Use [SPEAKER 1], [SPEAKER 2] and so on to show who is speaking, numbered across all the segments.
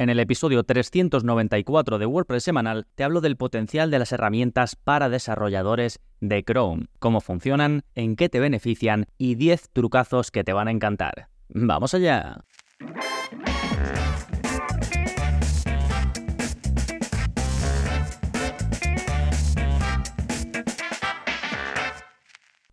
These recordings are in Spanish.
[SPEAKER 1] En el episodio 394 de WordPress semanal te hablo del potencial de las herramientas para desarrolladores de Chrome, cómo funcionan, en qué te benefician y 10 trucazos que te van a encantar. ¡Vamos allá!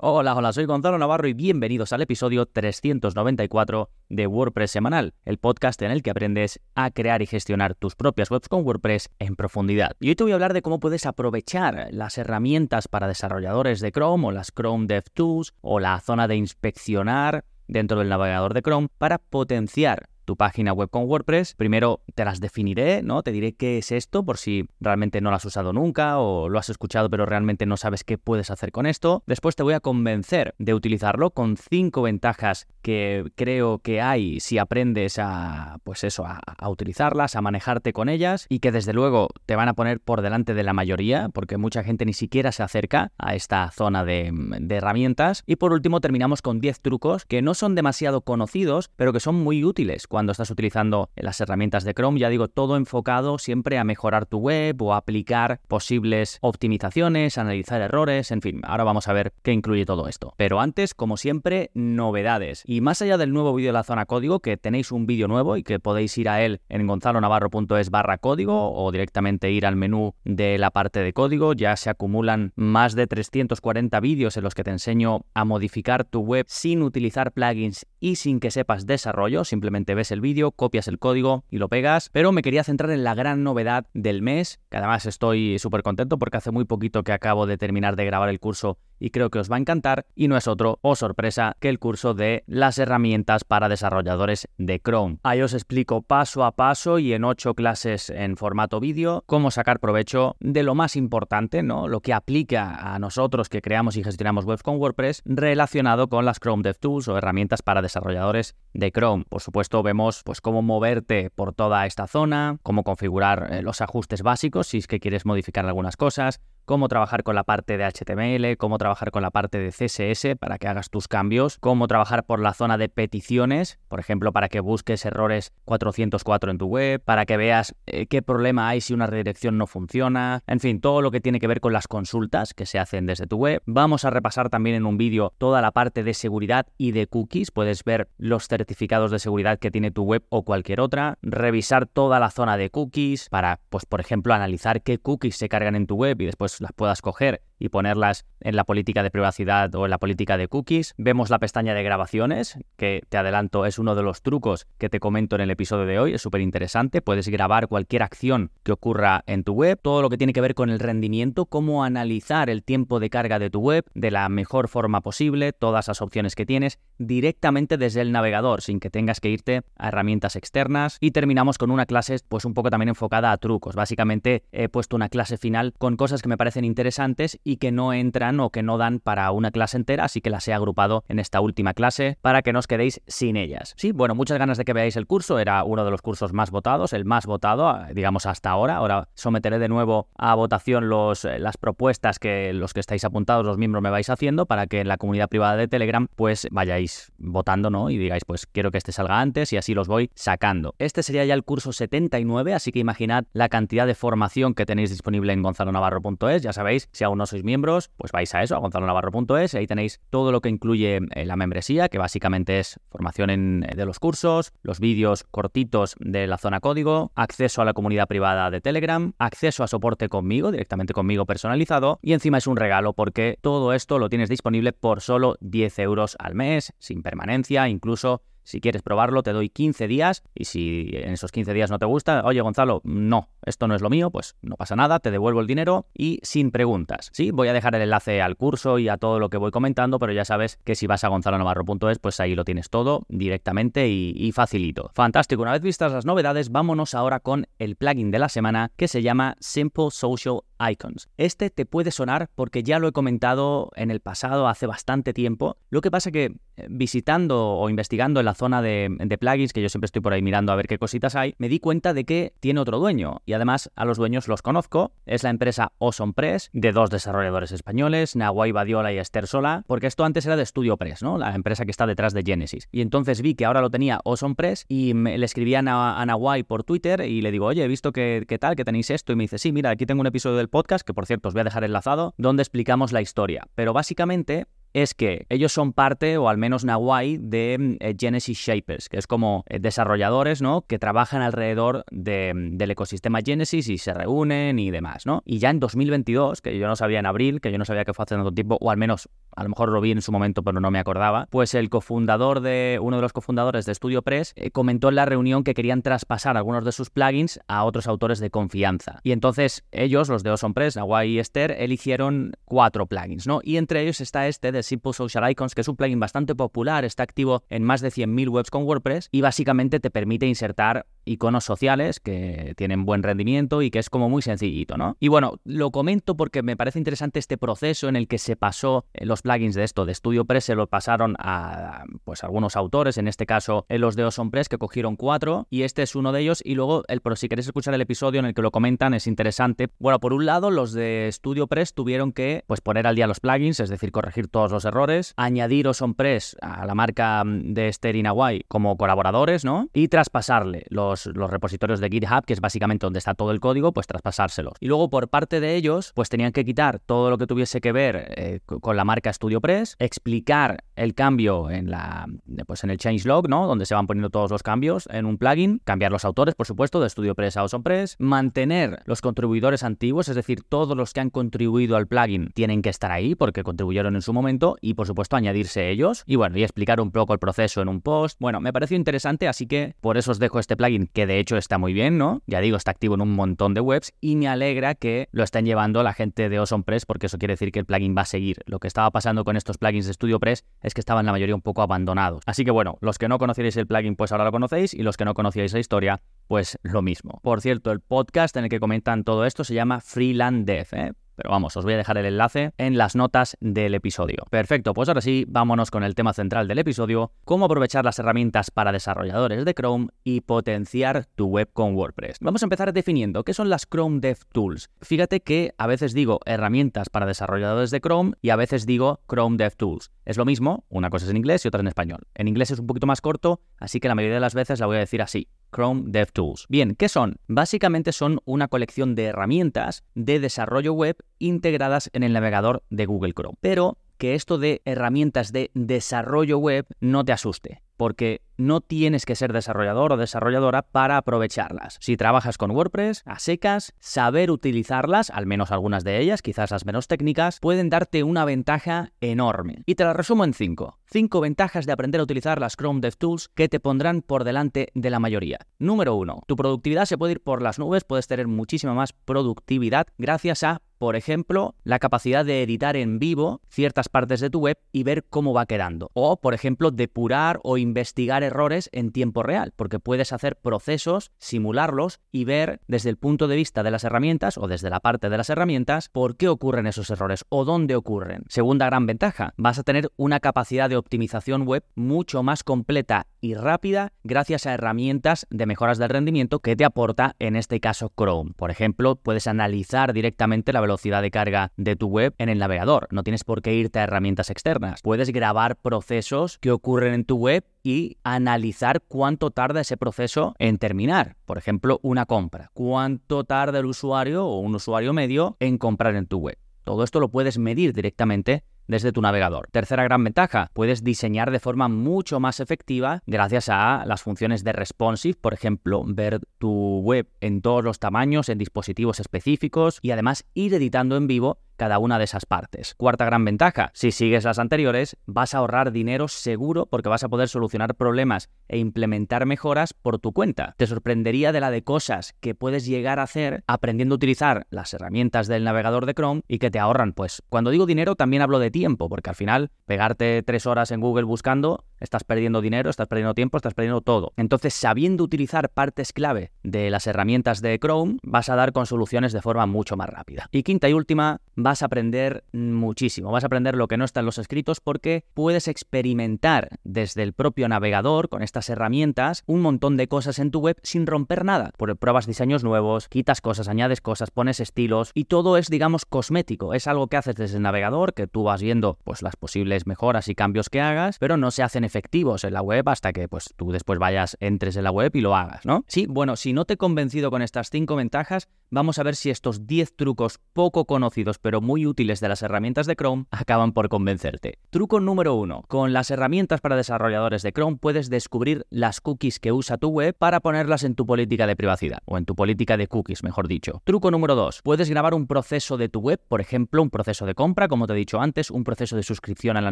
[SPEAKER 1] Hola, hola, soy Gonzalo Navarro y bienvenidos al episodio 394 de WordPress Semanal, el podcast en el que aprendes a crear y gestionar tus propias webs con WordPress en profundidad. Y hoy te voy a hablar de cómo puedes aprovechar las herramientas para desarrolladores de Chrome o las Chrome DevTools o la zona de inspeccionar dentro del navegador de Chrome para potenciar tu página web con WordPress. Primero te las definiré, ¿no? Te diré qué es esto por si realmente no lo has usado nunca o lo has escuchado pero realmente no sabes qué puedes hacer con esto. Después te voy a convencer de utilizarlo con cinco ventajas que creo que hay si aprendes a, pues eso, a, utilizarlas, a manejarte con ellas y que desde luego te van a poner por delante de la mayoría porque mucha gente ni siquiera se acerca a esta zona de, herramientas. Y por último terminamos con 10 trucos que no son demasiado conocidos pero que son muy útiles cuando estás utilizando las herramientas de Chrome. Ya digo, todo enfocado siempre a mejorar tu web o aplicar posibles optimizaciones, analizar errores, en fin. Ahora vamos a ver qué incluye todo esto. Pero antes, como siempre, novedades. Y más allá del nuevo vídeo de la zona código, que tenéis un vídeo nuevo y que podéis ir a él en gonzalonavarro.es barra código o directamente ir al menú de la parte de código, ya se acumulan más de 340 vídeos en los que te enseño a modificar tu web sin utilizar plugins y sin que sepas desarrollo, simplemente ves el vídeo, copias el código y lo pegas, pero me quería centrar en la gran novedad del mes, que además estoy súper contento porque hace muy poquito que acabo de terminar de grabar el curso y creo que os va a encantar y no es otro, o oh sorpresa, que el curso de las herramientas para desarrolladores de Chrome. Ahí os explico paso a paso y en ocho clases en formato vídeo cómo sacar provecho de lo más importante, ¿no? Lo que aplica a nosotros que creamos y gestionamos webs con WordPress relacionado con las Chrome DevTools o herramientas para desarrolladores de Chrome. Por supuesto, vemos pues cómo moverte por toda esta zona, cómo configurar eh, los ajustes básicos si es que quieres modificar algunas cosas, cómo trabajar con la parte de HTML, cómo trabajar con la parte de CSS para que hagas tus cambios, cómo trabajar por la zona de peticiones, por ejemplo, para que busques errores 404 en tu web, para que veas eh, qué problema hay si una redirección no funciona, en fin, todo lo que tiene que ver con las consultas que se hacen desde tu web. Vamos a repasar también en un vídeo toda la parte de seguridad y de cookies, puedes ver los certificados de seguridad que tiene tu web o cualquier otra, revisar toda la zona de cookies para, pues por ejemplo, analizar qué cookies se cargan en tu web y después las puedas coger y ponerlas en la política de privacidad o en la política de cookies. Vemos la pestaña de grabaciones, que te adelanto es uno de los trucos que te comento en el episodio de hoy, es súper interesante. Puedes grabar cualquier acción que ocurra en tu web, todo lo que tiene que ver con el rendimiento, cómo analizar el tiempo de carga de tu web de la mejor forma posible, todas las opciones que tienes directamente desde el navegador, sin que tengas que irte a herramientas externas. Y terminamos con una clase pues un poco también enfocada a trucos. Básicamente he puesto una clase final con cosas que me parecen interesantes y que no entran o que no dan para una clase entera, así que las he agrupado en esta última clase para que no os quedéis sin ellas. Sí, bueno, muchas ganas de que veáis el curso, era uno de los cursos más votados, el más votado, digamos, hasta ahora. Ahora someteré de nuevo a votación los, eh, las propuestas que los que estáis apuntados, los miembros, me vais haciendo para que en la comunidad privada de Telegram, pues vayáis votando, ¿no? Y digáis, pues quiero que este salga antes y así los voy sacando. Este sería ya el curso 79, así que imaginad la cantidad de formación que tenéis disponible en gonzalonavarro.es, ya sabéis, si aún no sois miembros, pues vais a eso, a gonzalonavarro.es, ahí tenéis todo lo que incluye eh, la membresía, que básicamente es formación eh, de los cursos, los vídeos cortitos de la zona código, acceso a la comunidad privada de Telegram, acceso a soporte conmigo, directamente conmigo personalizado, y encima es un regalo porque todo esto lo tienes disponible por solo 10 euros al mes, sin permanencia, incluso si quieres probarlo, te doy 15 días y si en esos 15 días no te gusta, oye Gonzalo, no, esto no es lo mío, pues no pasa nada, te devuelvo el dinero y sin preguntas. Sí, voy a dejar el enlace al curso y a todo lo que voy comentando, pero ya sabes que si vas a gonzalonavarro.es, pues ahí lo tienes todo directamente y, y facilito. Fantástico, una vez vistas las novedades, vámonos ahora con el plugin de la semana que se llama Simple Social Icons. Este te puede sonar porque ya lo he comentado en el pasado hace bastante tiempo. Lo que pasa que eh, visitando o investigando en la zona de, de, plugins, que yo siempre estoy por ahí mirando a ver qué cositas hay, me di cuenta de que tiene otro dueño. Y además a los dueños los conozco. Es la empresa Awesome Press, de dos desarrolladores españoles, Nahuay Badiola y Esther Sola, porque esto antes era de Studio Press, ¿no? La empresa que está detrás de Genesis. Y entonces vi que ahora lo tenía Awesome Press y le escribí a, a Nahuay por Twitter y le digo, oye, he visto que, que tal, que tenéis esto. Y me dice, sí, mira, aquí tengo un episodio del podcast, que por cierto os voy a dejar enlazado, donde explicamos la historia. Pero básicamente es que ellos son parte, o al menos Nawai, de eh, Genesis Shapers, que es como eh, desarrolladores, ¿no? Que trabajan alrededor de, del ecosistema Genesis y se reúnen y demás, ¿no? Y ya en 2022, que yo no sabía en abril, que yo no sabía que fue hace tanto tiempo, o al menos a lo mejor lo vi en su momento, pero no me acordaba, pues el cofundador de, uno de los cofundadores de Studio Press, eh, comentó en la reunión que querían traspasar algunos de sus plugins a otros autores de confianza. Y entonces ellos, los de Awesome Press, Nawai y Esther, eligieron cuatro plugins, ¿no? Y entre ellos está este de Simple Social Icons, que es un plugin bastante popular, está activo en más de 100.000 webs con WordPress y básicamente te permite insertar iconos sociales que tienen buen rendimiento y que es como muy sencillito, ¿no? Y bueno, lo comento porque me parece interesante este proceso en el que se pasó eh, los plugins de esto, de StudioPress se lo pasaron a pues algunos autores, en este caso eh, los de OsonPress que cogieron cuatro y este es uno de ellos y luego el pero si queréis escuchar el episodio en el que lo comentan es interesante. Bueno, por un lado los de StudioPress tuvieron que pues poner al día los plugins, es decir, corregir todos los errores, añadir OsonPress a la marca mm, de Esther y como colaboradores, ¿no? Y traspasarle los los, repositorios de GitHub, que es básicamente donde está todo el código, pues traspasárselos. Y luego por parte de ellos, pues tenían que quitar todo lo que tuviese que ver eh, con la marca StudioPress, explicar el cambio en la pues en el changelog, ¿no? Donde se van poniendo todos los cambios en un plugin, cambiar los autores, por supuesto, de StudioPress a AwesomePress, mantener los contribuidores antiguos, es decir, todos los que han contribuido al plugin tienen que estar ahí porque contribuyeron en su momento y por supuesto añadirse ellos y bueno, y explicar un poco el proceso en un post. Bueno, me pareció interesante, así que por eso os dejo este plugin que de hecho está muy bien, ¿no? Ya digo, está activo en un montón de webs y me alegra que lo estén llevando la gente de Awesome Press porque eso quiere decir que el plugin va a seguir. Lo que estaba pasando con estos plugins de Studio Press es que estaban la mayoría un poco abandonados. Así que bueno, los que no conocierais el plugin pues ahora lo conocéis y los que no conocíais la historia pues lo mismo. Por cierto, el podcast en el que comentan todo esto se llama Freeland Dev, ¿eh? Pero vamos, os voy a dejar el enlace en las notas del episodio. Perfecto, pues ahora sí, vámonos con el tema central del episodio, cómo aprovechar las herramientas para desarrolladores de Chrome y potenciar tu web con WordPress. Vamos a empezar definiendo qué son las Chrome Dev Tools. Fíjate que a veces digo herramientas para desarrolladores de Chrome y a veces digo Chrome Dev Tools. Es lo mismo, una cosa es en inglés y otra en español. En inglés es un poquito más corto, así que la mayoría de las veces la voy a decir así. Chrome DevTools. Bien, ¿qué son? Básicamente son una colección de herramientas de desarrollo web integradas en el navegador de Google Chrome. Pero que esto de herramientas de desarrollo web no te asuste porque no tienes que ser desarrollador o desarrolladora para aprovecharlas. Si trabajas con WordPress, a secas, saber utilizarlas, al menos algunas de ellas, quizás las menos técnicas, pueden darte una ventaja enorme. Y te la resumo en cinco. Cinco ventajas de aprender a utilizar las Chrome DevTools que te pondrán por delante de la mayoría. Número uno, tu productividad se puede ir por las nubes, puedes tener muchísima más productividad gracias a por ejemplo, la capacidad de editar en vivo ciertas partes de tu web y ver cómo va quedando. O, por ejemplo, depurar o investigar errores en tiempo real, porque puedes hacer procesos, simularlos y ver desde el punto de vista de las herramientas o desde la parte de las herramientas por qué ocurren esos errores o dónde ocurren. Segunda gran ventaja, vas a tener una capacidad optimización web mucho más completa y rápida gracias a herramientas de mejoras del rendimiento que te aporta en este caso Chrome. Por ejemplo, puedes analizar directamente la velocidad de carga de tu web en el navegador. No tienes por qué irte a herramientas externas. Puedes grabar procesos que ocurren en tu web y analizar cuánto tarda ese proceso en terminar. Por ejemplo, una compra. ¿Cuánto tarda el usuario o un usuario medio en comprar en tu web? Todo esto lo puedes medir directamente desde tu navegador. Tercera gran ventaja, puedes diseñar de forma mucho más efectiva gracias a las funciones de responsive, por ejemplo, ver tu web en todos los tamaños, en dispositivos específicos y además ir editando en vivo cada una de esas partes. Cuarta gran ventaja, si sigues las anteriores, vas a ahorrar dinero seguro porque vas a poder solucionar problemas e implementar mejoras por tu cuenta. Te sorprendería de la de cosas que puedes llegar a hacer aprendiendo a utilizar las herramientas del navegador de Chrome y que te ahorran, pues cuando digo dinero también hablo de tiempo, porque al final pegarte tres horas en Google buscando, estás perdiendo dinero, estás perdiendo tiempo, estás perdiendo todo. Entonces, sabiendo utilizar partes clave de las herramientas de Chrome, vas a dar con soluciones de forma mucho más rápida. Y quinta y última, vas a aprender muchísimo, vas a aprender lo que no está en los escritos porque puedes experimentar desde el propio navegador con estas herramientas un montón de cosas en tu web sin romper nada. Pruebas diseños nuevos, quitas cosas, añades cosas, pones estilos y todo es, digamos, cosmético. Es algo que haces desde el navegador, que tú vas viendo pues las posibles mejoras y cambios que hagas, pero no se hacen efectivos en la web hasta que pues tú después vayas, entres en la web y lo hagas, ¿no? Sí, bueno, si no te he convencido con estas cinco ventajas, vamos a ver si estos 10 trucos poco conocidos pero muy útiles de las herramientas de Chrome acaban por convencerte. Truco número 1. Con las herramientas para desarrolladores de Chrome puedes descubrir las cookies que usa tu web para ponerlas en tu política de privacidad, o en tu política de cookies, mejor dicho. Truco número 2. Puedes grabar un proceso de tu web, por ejemplo, un proceso de compra, como te he dicho antes, un proceso de suscripción a la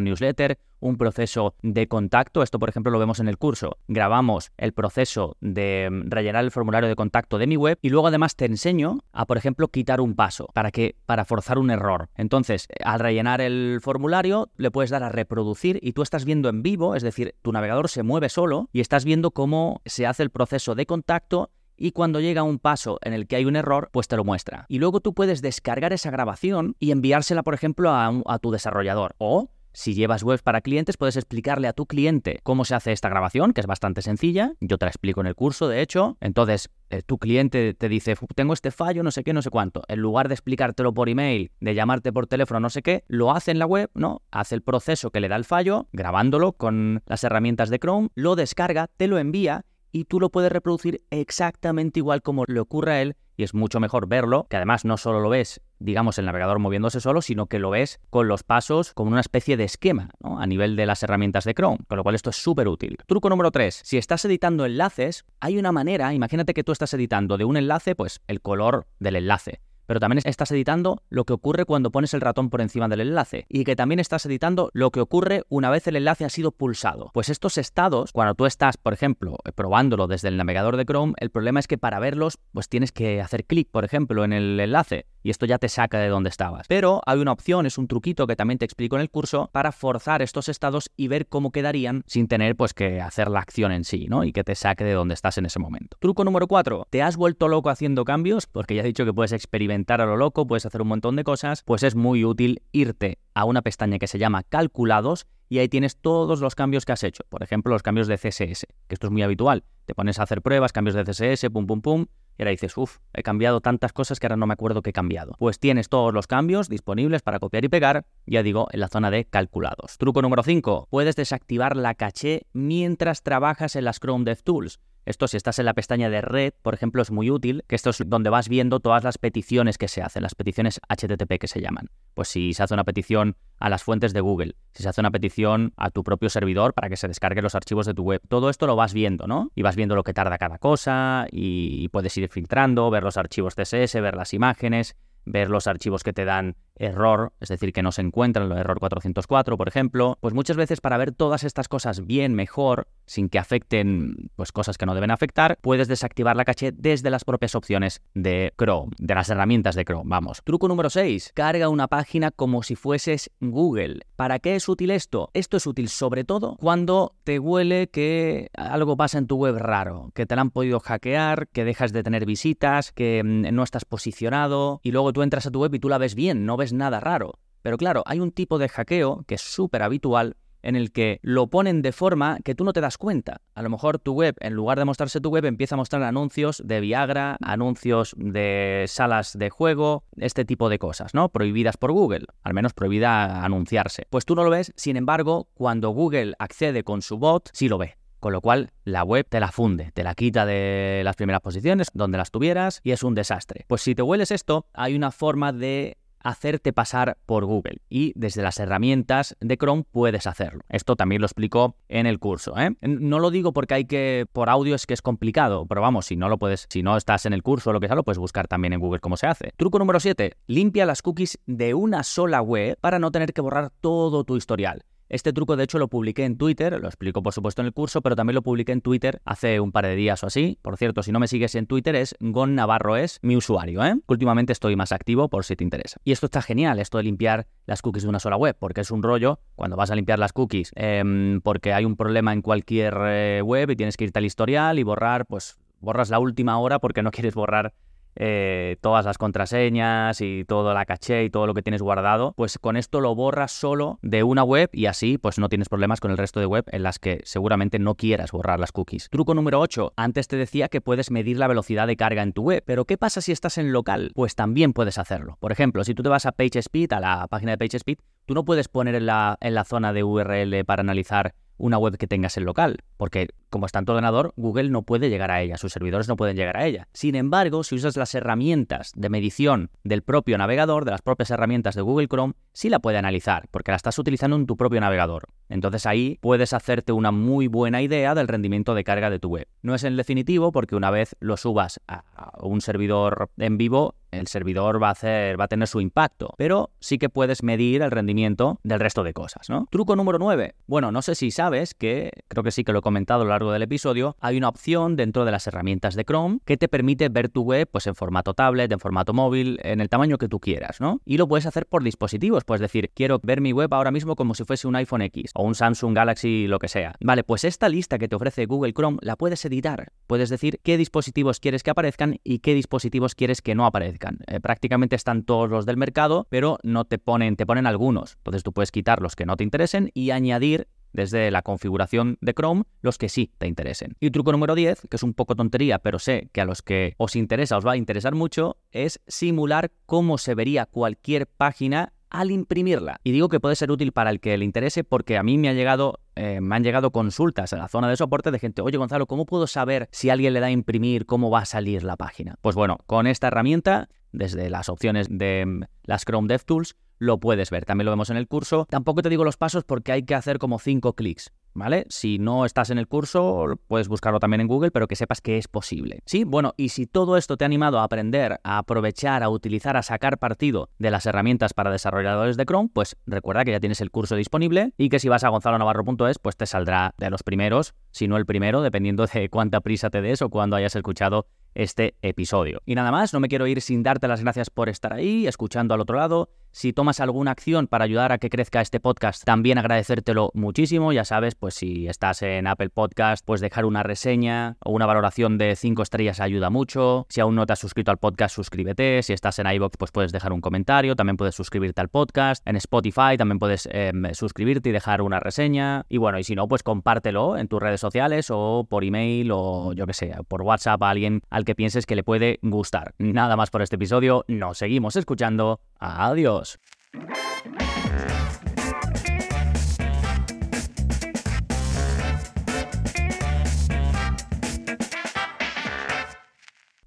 [SPEAKER 1] newsletter, un proceso de contacto. Esto, por ejemplo, lo vemos en el curso. Grabamos el proceso de mm, rellenar el formulario de contacto de mi web y luego además te enseño a, por ejemplo, quitar un paso para que para forzar un error. Entonces, al rellenar el formulario, le puedes dar a reproducir y tú estás viendo en vivo, es decir, tu navegador se mueve solo y estás viendo cómo se hace el proceso de contacto y cuando llega un paso en el que hay un error, pues te lo muestra. Y luego tú puedes descargar esa grabación y enviársela, por ejemplo, a, a tu desarrollador. O si llevas webs para clientes, puedes explicarle a tu cliente cómo se hace esta grabación, que es bastante sencilla. Yo te la explico en el curso, de hecho. Entonces, eh, tu cliente te dice, tengo este fallo, no sé qué, no sé cuánto. En lugar de explicártelo por email, de llamarte por teléfono, no sé qué, lo hace en la web, ¿no? Hace el proceso que le da el fallo, grabándolo con las herramientas de Chrome, lo descarga, te lo envía y tú lo puedes reproducir exactamente igual como le ocurre a él y es mucho mejor verlo, que además no solo lo ves, digamos, el navegador moviéndose solo, sino que lo ves con los pasos como una especie de esquema, ¿no? A nivel de las herramientas de Chrome, con lo cual esto es súper útil. Truco número 3. Si estás editando enlaces, hay una manera, imagínate que tú estás editando de un enlace, pues el color del enlace pero también estás editando lo que ocurre cuando pones el ratón por encima del enlace y que también estás editando lo que ocurre una vez el enlace ha sido pulsado. Pues estos estados, cuando tú estás, por ejemplo, probándolo desde el navegador de Chrome, el problema es que para verlos, pues tienes que hacer clic, por ejemplo, en el enlace y esto ya te saca de donde estabas. Pero hay una opción, es un truquito que también te explico en el curso para forzar estos estados y ver cómo quedarían sin tener pues que hacer la acción en sí, ¿no? Y que te saque de donde estás en ese momento. Truco número 4. ¿Te has vuelto loco haciendo cambios? Porque ya he dicho que puedes experimentar a lo loco, puedes hacer un montón de cosas, pues es muy útil irte a una pestaña que se llama calculados y ahí tienes todos los cambios que has hecho. Por ejemplo, los cambios de CSS, que esto es muy habitual. Te pones a hacer pruebas, cambios de CSS, pum, pum, pum, y ahora dices, uff, he cambiado tantas cosas que ahora no me acuerdo qué he cambiado. Pues tienes todos los cambios disponibles para copiar y pegar, ya digo, en la zona de calculados. Truco número 5. Puedes desactivar la caché mientras trabajas en las Chrome DevTools. Esto si estás en la pestaña de red, por ejemplo, es muy útil, que esto es donde vas viendo todas las peticiones que se hacen, las peticiones HTTP que se llaman. Pues si se hace una petición a las fuentes de Google, si se hace una petición a tu propio servidor para que se descargue los archivos de tu web, todo esto lo vas viendo, ¿no? Y vas viendo lo que tarda cada cosa y puedes ir filtrando, ver los archivos CSS, ver las imágenes, ver los archivos que te dan error, es decir, que no se encuentran, el error 404, por ejemplo, pues muchas veces para ver todas estas cosas bien, mejor, sin que afecten pues cosas que no deben afectar, puedes desactivar la caché desde las propias opciones de Chrome, de las herramientas de Chrome, vamos. Truco número 6, carga una página como si fueses Google. ¿Para qué es útil esto? Esto es útil sobre todo cuando te huele que algo pasa en tu web raro, que te la han podido hackear, que dejas de tener visitas, que mm, no estás posicionado y luego tú entras a tu web y tú la ves bien, no ves nada raro. Pero claro, hay un tipo de hackeo que es súper habitual en el que lo ponen de forma que tú no te das cuenta. A lo mejor tu web, en lugar de mostrarse tu web, empieza a mostrar anuncios de Viagra, anuncios de salas de juego, este tipo de cosas, ¿no? Prohibidas por Google, al menos prohibida anunciarse. Pues tú no lo ves, sin embargo, cuando Google accede con su bot, sí lo ve. Con lo cual, la web te la funde, te la quita de las primeras posiciones, donde las tuvieras, y es un desastre. Pues si te hueles esto, hay una forma de hacerte pasar por Google y desde las herramientas de Chrome puedes hacerlo. Esto también lo explico en el curso. ¿eh? No lo digo porque hay que, por audio es que es complicado, pero vamos, si no lo puedes, si no estás en el curso o lo que sea, lo puedes buscar también en Google cómo se hace. Truco número 7, limpia las cookies de una sola web para no tener que borrar todo tu historial. Este truco de hecho lo publiqué en Twitter, lo explico por supuesto en el curso, pero también lo publiqué en Twitter hace un par de días o así. Por cierto, si no me sigues en Twitter es Gon Navarro es mi usuario, ¿eh? Últimamente estoy más activo por si te interesa. Y esto está genial, esto de limpiar las cookies de una sola web, porque es un rollo cuando vas a limpiar las cookies, em, porque hay un problema en cualquier eh, web y tienes que irte al historial y borrar, pues borras la última hora porque no quieres borrar eh, todas las contraseñas y toda la caché y todo lo que tienes guardado, pues con esto lo borras solo de una web y así pues no tienes problemas con el resto de web en las que seguramente no quieras borrar las cookies. Truco número 8. Antes te decía que puedes medir la velocidad de carga en tu web, pero ¿qué pasa si estás en local? Pues también puedes hacerlo. Por ejemplo, si tú te vas a PageSpeed, a la página de PageSpeed, tú no puedes poner en la, en la zona de URL para analizar una web que tengas en local, porque como está en tu ordenador, Google no puede llegar a ella, sus servidores no pueden llegar a ella. Sin embargo, si usas las herramientas de medición del propio navegador, de las propias herramientas de Google Chrome, sí la puede analizar, porque la estás utilizando en tu propio navegador. Entonces ahí puedes hacerte una muy buena idea del rendimiento de carga de tu web. No es en definitivo porque una vez lo subas a un servidor en vivo, el servidor va a, hacer, va a tener su impacto, pero sí que puedes medir el rendimiento del resto de cosas, ¿no? Truco número 9. Bueno, no sé si sabes que, creo que sí que lo he comentado a lo largo del episodio, hay una opción dentro de las herramientas de Chrome que te permite ver tu web pues en formato tablet, en formato móvil, en el tamaño que tú quieras, ¿no? Y lo puedes hacer por dispositivos, puedes decir, quiero ver mi web ahora mismo como si fuese un iPhone X o un Samsung Galaxy, lo que sea. Vale, pues esta lista que te ofrece Google Chrome la puedes editar. Puedes decir qué dispositivos quieres que aparezcan y qué dispositivos quieres que no aparezcan. Eh, prácticamente están todos los del mercado, pero no te ponen, te ponen algunos. Entonces tú puedes quitar los que no te interesen y añadir desde la configuración de Chrome los que sí te interesen. Y truco número 10, que es un poco tontería, pero sé que a los que os interesa os va a interesar mucho, es simular cómo se vería cualquier página al imprimirla. Y digo que puede ser útil para el que le interese porque a mí me ha llegado eh, me han llegado consultas en la zona de soporte de gente, oye Gonzalo, ¿cómo puedo saber si alguien le da a imprimir cómo va a salir la página? Pues bueno, con esta herramienta, desde las opciones de mm, las Chrome DevTools, lo puedes ver. También lo vemos en el curso. Tampoco te digo los pasos porque hay que hacer como cinco clics. ¿Vale? Si no estás en el curso, puedes buscarlo también en Google, pero que sepas que es posible. Sí, bueno, y si todo esto te ha animado a aprender, a aprovechar, a utilizar, a sacar partido de las herramientas para desarrolladores de Chrome, pues recuerda que ya tienes el curso disponible y que si vas a gonzalonavarro.es, pues te saldrá de los primeros, si no el primero, dependiendo de cuánta prisa te des o cuando hayas escuchado este episodio. Y nada más, no me quiero ir sin darte las gracias por estar ahí, escuchando al otro lado. Si tomas alguna acción para ayudar a que crezca este podcast, también agradecértelo muchísimo. Ya sabes, pues si estás en Apple Podcast, pues dejar una reseña o una valoración de 5 estrellas ayuda mucho. Si aún no te has suscrito al podcast, suscríbete. Si estás en iBox, pues puedes dejar un comentario. También puedes suscribirte al podcast. En Spotify también puedes em, suscribirte y dejar una reseña. Y bueno, y si no, pues compártelo en tus redes sociales o por email o yo que sé, por WhatsApp a alguien al que pienses que le puede gustar. Nada más por este episodio. Nos seguimos escuchando. Adiós.